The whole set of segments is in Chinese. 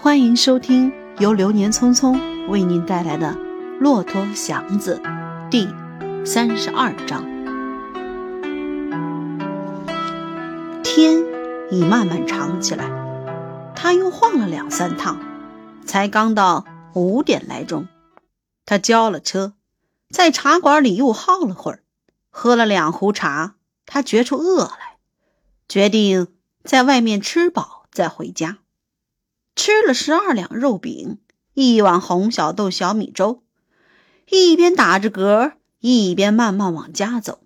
欢迎收听由流年匆匆为您带来的《骆驼祥子》第三十二章。天已慢慢长起来，他又晃了两三趟，才刚到五点来钟。他交了车，在茶馆里又耗了会儿，喝了两壶茶，他觉出饿来，决定在外面吃饱再回家。吃了十二两肉饼，一碗红小豆小米粥，一边打着嗝，一边慢慢往家走。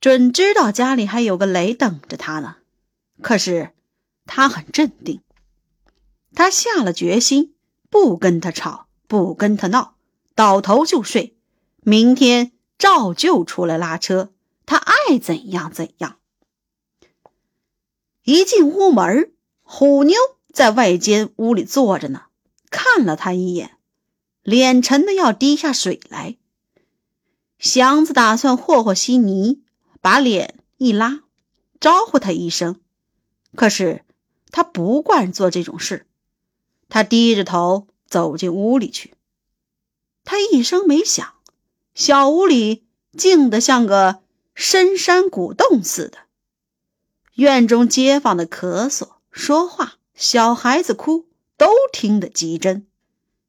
准知道家里还有个雷等着他呢，可是他很镇定。他下了决心，不跟他吵，不跟他闹，倒头就睡。明天照旧出来拉车，他爱怎样怎样。一进屋门虎妞在外间屋里坐着呢，看了他一眼，脸沉的要滴下水来。祥子打算和和稀泥，把脸一拉，招呼他一声，可是他不惯做这种事，他低着头走进屋里去。他一声没响，小屋里静得像个深山古洞似的。院中街坊的咳嗽、说话。小孩子哭都听得极真，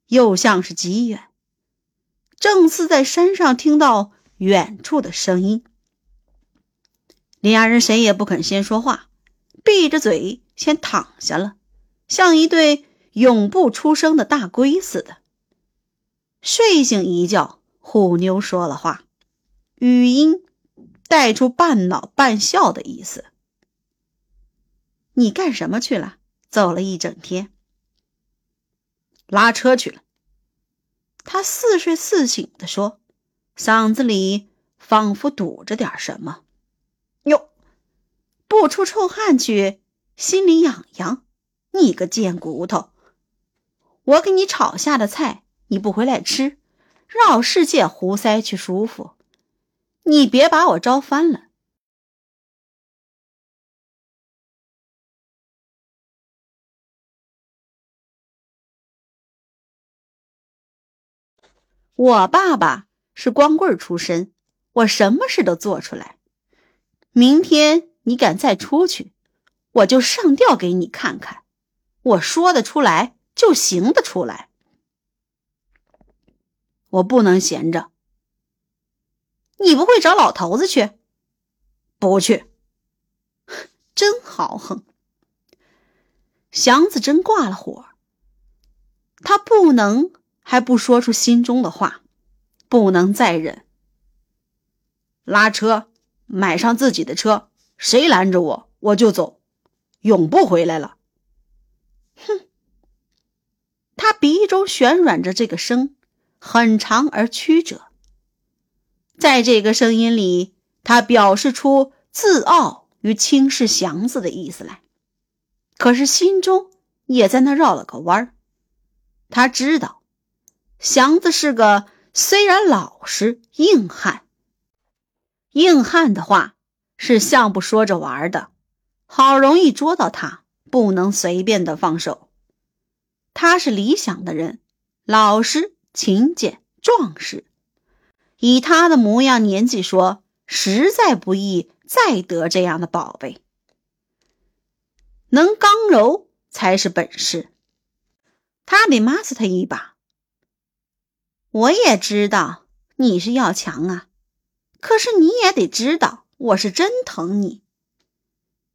又像是极远，正似在山上听到远处的声音。俩人谁也不肯先说话，闭着嘴先躺下了，像一对永不出声的大龟似的。睡醒一觉，虎妞说了话，语音带出半恼半笑的意思：“你干什么去了？”走了一整天，拉车去了。他似睡似醒的说，嗓子里仿佛堵着点什么。哟，不出臭汗去，心里痒痒。你个贱骨头！我给你炒下的菜，你不回来吃，绕世界胡塞去舒服。你别把我招翻了。我爸爸是光棍出身，我什么事都做出来。明天你敢再出去，我就上吊给你看看。我说得出来就行得出来。我不能闲着。你不会找老头子去？不去。真豪横。祥子真挂了火。他不能。还不说出心中的话，不能再忍。拉车，买上自己的车，谁拦着我，我就走，永不回来了。哼！他鼻中旋软着这个声，很长而曲折。在这个声音里，他表示出自傲与轻视祥子的意思来，可是心中也在那绕了个弯儿。他知道。祥子是个虽然老实硬汉，硬汉的话是像不说着玩的，好容易捉到他，不能随便的放手。他是理想的人，老实、勤俭、壮实，以他的模样、年纪说，实在不易再得这样的宝贝。能刚柔才是本事，他得骂死他一把。我也知道你是要强啊，可是你也得知道我是真疼你。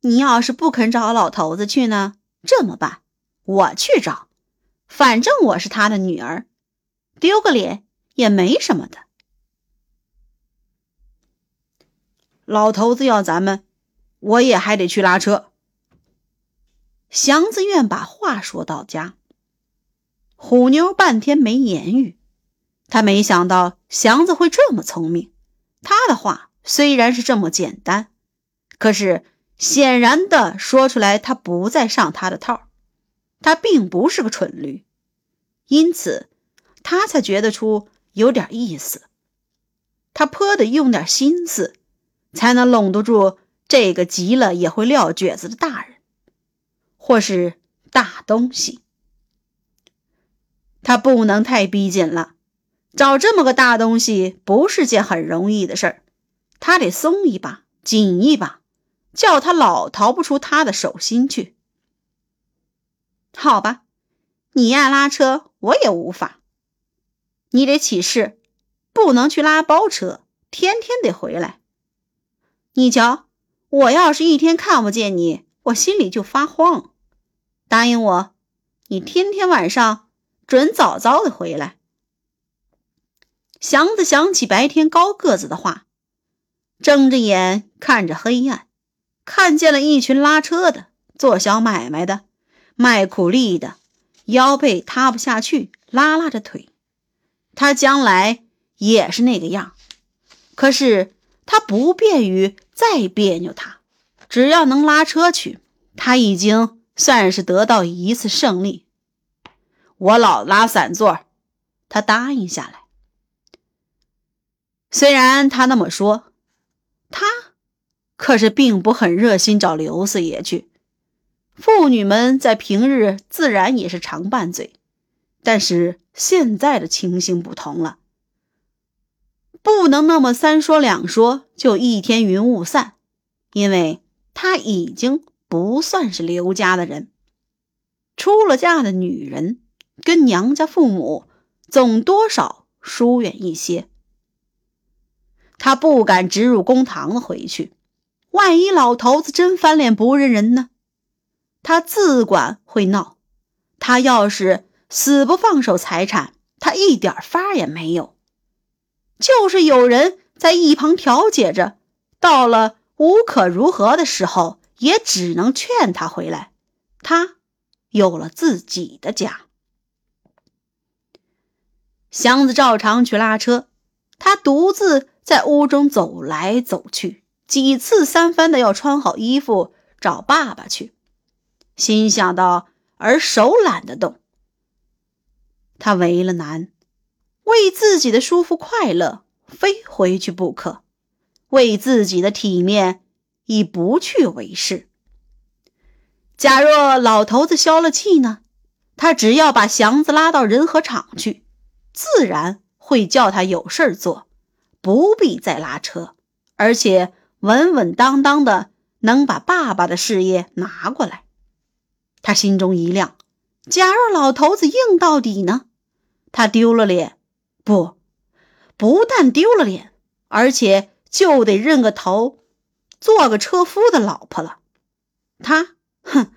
你要是不肯找老头子去呢，这么办，我去找，反正我是他的女儿，丢个脸也没什么的。老头子要咱们，我也还得去拉车。祥子愿把话说到家，虎妞半天没言语。他没想到祥子会这么聪明，他的话虽然是这么简单，可是显然的说出来，他不再上他的套，他并不是个蠢驴，因此他才觉得出有点意思。他颇得用点心思，才能拢得住这个急了也会撂蹶子的大人，或是大东西。他不能太逼紧了，找这么个大东西不是件很容易的事儿。他得松一把，紧一把，叫他老逃不出他的手心去。好吧，你爱拉车，我也无法。你得起誓，不能去拉包车，天天得回来。你瞧，我要是一天看不见你，我心里就发慌。答应我，你天天晚上准早早的回来。祥子想起白天高个子的话，睁着眼看着黑暗，看见了一群拉车的、做小买卖的、卖苦力的，腰背塌不下去，拉拉着腿。他将来也是那个样，可是他不便于再别扭他，只要能拉车去，他已经。算是得到一次胜利。我老拉散座，他答应下来。虽然他那么说，他可是并不很热心找刘四爷去。妇女们在平日自然也是常拌嘴，但是现在的情形不同了，不能那么三说两说就一天云雾散，因为他已经。不算是刘家的人，出了嫁的女人跟娘家父母总多少疏远一些。他不敢直入公堂了回去，万一老头子真翻脸不认人呢？他自管会闹。他要是死不放手财产，他一点法也没有。就是有人在一旁调解着，到了无可如何的时候。也只能劝他回来。他有了自己的家。祥子照常去拉车，他独自在屋中走来走去，几次三番的要穿好衣服找爸爸去，心想到而手懒得动。他为了难，为自己的舒服快乐，非回去不可；为自己的体面。已不去为是。假若老头子消了气呢？他只要把祥子拉到仁和厂去，自然会叫他有事儿做，不必再拉车，而且稳稳当当的能把爸爸的事业拿过来。他心中一亮。假若老头子硬到底呢？他丢了脸，不，不但丢了脸，而且就得认个头。做个车夫的老婆了，他哼，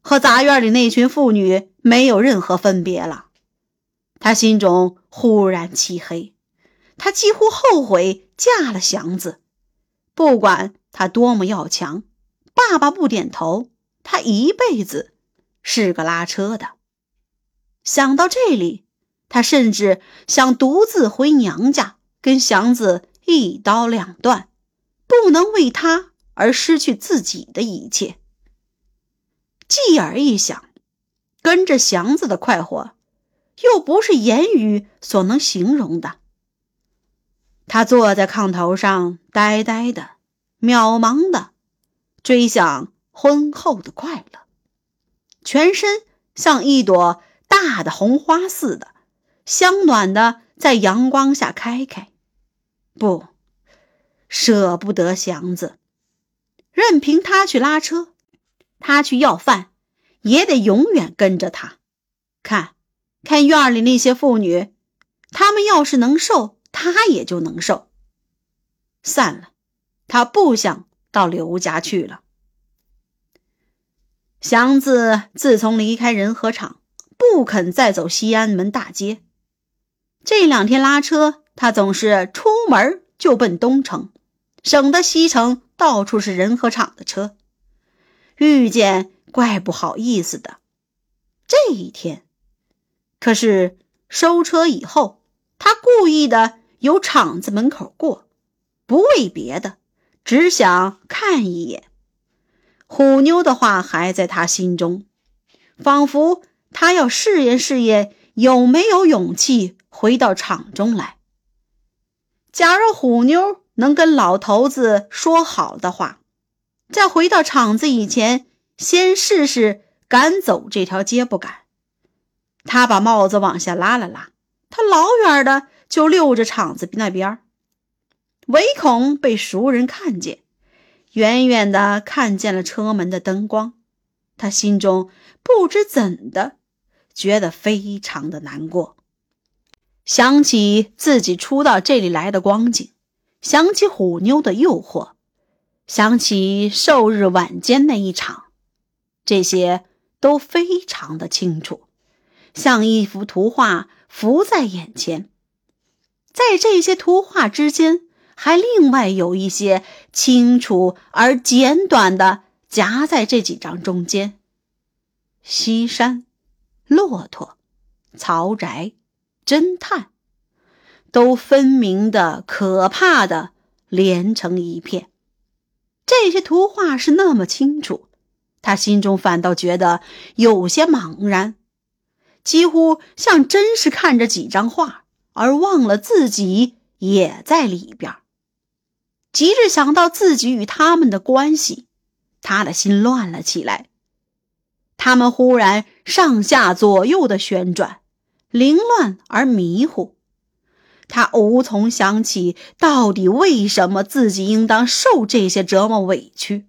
和杂院里那群妇女没有任何分别了。他心中忽然漆黑，他几乎后悔嫁了祥子。不管他多么要强，爸爸不点头，他一辈子是个拉车的。想到这里，他甚至想独自回娘家，跟祥子一刀两断。不能为他而失去自己的一切。继而一想，跟着祥子的快活，又不是言语所能形容的。他坐在炕头上，呆呆的、渺茫的追想婚后的快乐，全身像一朵大的红花似的，香暖的在阳光下开开。不。舍不得祥子，任凭他去拉车，他去要饭，也得永远跟着他。看，看院里那些妇女，他们要是能受，他也就能受。散了，他不想到刘家去了。祥子自从离开仁和厂，不肯再走西安门大街。这两天拉车，他总是出门就奔东城。省得西城到处是仁和厂的车，遇见怪不好意思的。这一天，可是收车以后，他故意的由厂子门口过，不为别的，只想看一眼。虎妞的话还在他心中，仿佛他要试验试验有没有勇气回到厂中来。假若虎妞。能跟老头子说好的话，在回到厂子以前，先试试赶走这条街不敢。他把帽子往下拉了拉，他老远的就溜着厂子那边，唯恐被熟人看见。远远的看见了车门的灯光，他心中不知怎的，觉得非常的难过。想起自己初到这里来的光景，想起虎妞的诱惑，想起寿日晚间那一场，这些都非常的清楚，像一幅图画浮在眼前。在这些图画之间。还另外有一些清楚而简短的夹在这几张中间，西山、骆驼、曹宅、侦探，都分明的、可怕的连成一片。这些图画是那么清楚，他心中反倒觉得有些茫然，几乎像真是看着几张画，而忘了自己也在里边。即日想到自己与他们的关系，他的心乱了起来。他们忽然上下左右的旋转，凌乱而迷糊。他无从想起到底为什么自己应当受这些折磨委屈。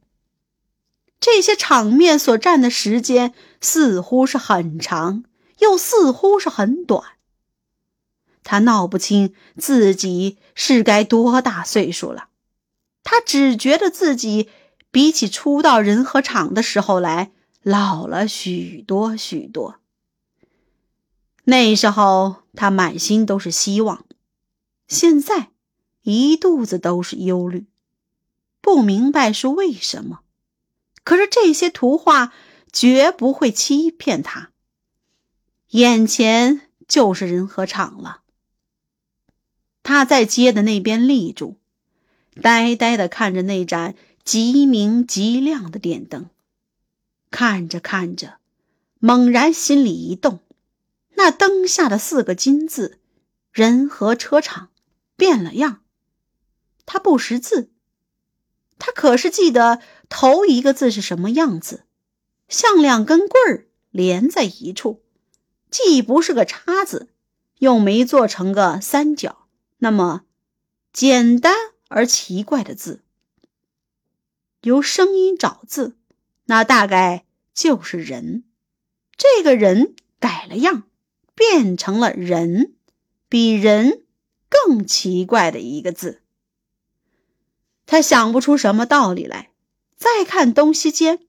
这些场面所占的时间似乎是很长，又似乎是很短。他闹不清自己是该多大岁数了。他只觉得自己比起初到仁和厂的时候来老了许多许多。那时候他满心都是希望，现在一肚子都是忧虑，不明白是为什么。可是这些图画绝不会欺骗他，眼前就是仁和厂了。他在街的那边立住。呆呆的看着那盏极明极亮的电灯，看着看着，猛然心里一动，那灯下的四个金字“人和车厂”变了样。他不识字，他可是记得头一个字是什么样子，像两根棍儿连在一处，既不是个叉子，又没做成个三角，那么简单。而奇怪的字，由声音找字，那大概就是人。这个人改了样，变成了人，比人更奇怪的一个字。他想不出什么道理来。再看东西间，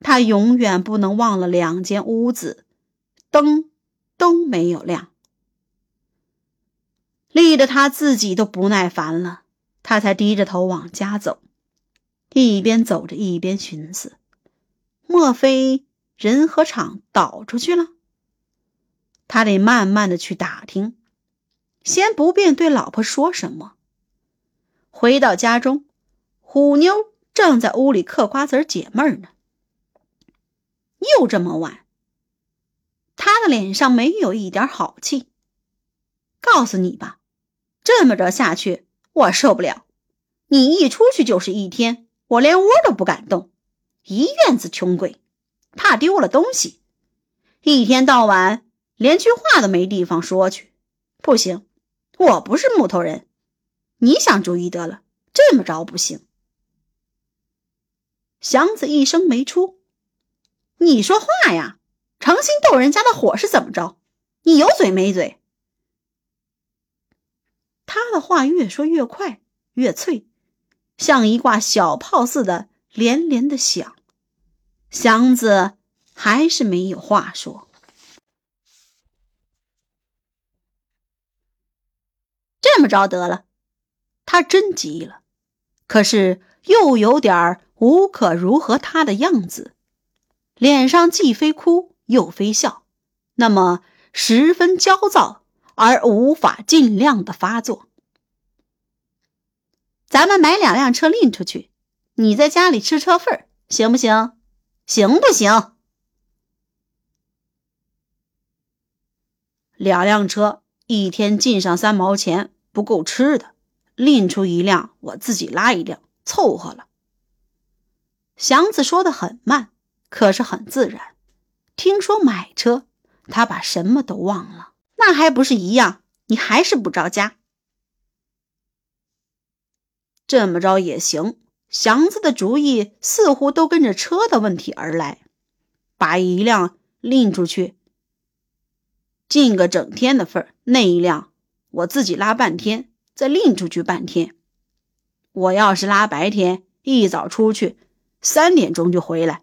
他永远不能忘了两间屋子，灯都没有亮，立得他自己都不耐烦了。他才低着头往家走，一边走着一边寻思：莫非人和厂倒出去了？他得慢慢的去打听，先不便对老婆说什么。回到家中，虎妞正在屋里嗑瓜子解闷呢。又这么晚，他的脸上没有一点好气。告诉你吧，这么着下去。我受不了，你一出去就是一天，我连窝都不敢动，一院子穷鬼，怕丢了东西，一天到晚连句话都没地方说去。不行，我不是木头人，你想主意得了，这么着不行。祥子一声没出，你说话呀，成心逗人家的火是怎么着？你有嘴没嘴？他的话越说越快，越脆，像一挂小炮似的连连的响。祥子还是没有话说。这么着得了，他真急了，可是又有点无可如何他的样子，脸上既非哭又非笑，那么十分焦躁。而无法尽量的发作。咱们买两辆车拎出去，你在家里吃车份行不行？行不行？两辆车一天进上三毛钱不够吃的，拎出一辆，我自己拉一辆，凑合了。祥子说的很慢，可是很自然，听说买车，他把什么都忘了。那还不是一样？你还是不着家。这么着也行。祥子的主意似乎都跟着车的问题而来，把一辆拎出去，进个整天的份儿；那一辆我自己拉半天，再拎出去半天。我要是拉白天，一早出去，三点钟就回来；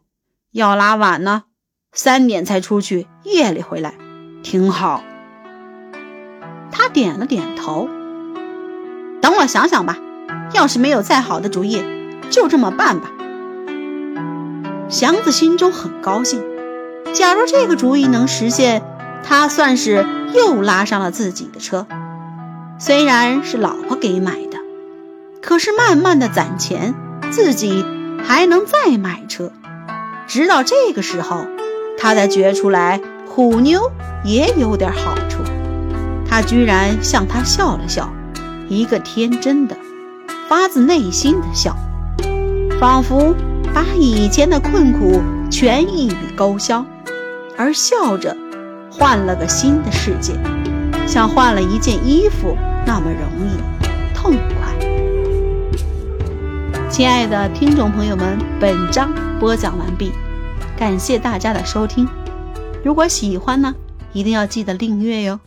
要拉晚呢，三点才出去，夜里回来，挺好。他点了点头，等我想想吧。要是没有再好的主意。就这么办吧。祥子心中很高兴，假如这个主意能实现，他算是又拉上了自己的车。虽然是老婆给买的，可是慢慢的攒钱，自己还能再买车。直到这个时候，他才觉出来虎妞也有点好处。他居然向他笑了笑，一个天真的、发自内心的笑。仿佛把以前的困苦全一笔勾销，而笑着换了个新的世界，像换了一件衣服那么容易痛快。亲爱的听众朋友们，本章播讲完毕，感谢大家的收听。如果喜欢呢，一定要记得订阅哟。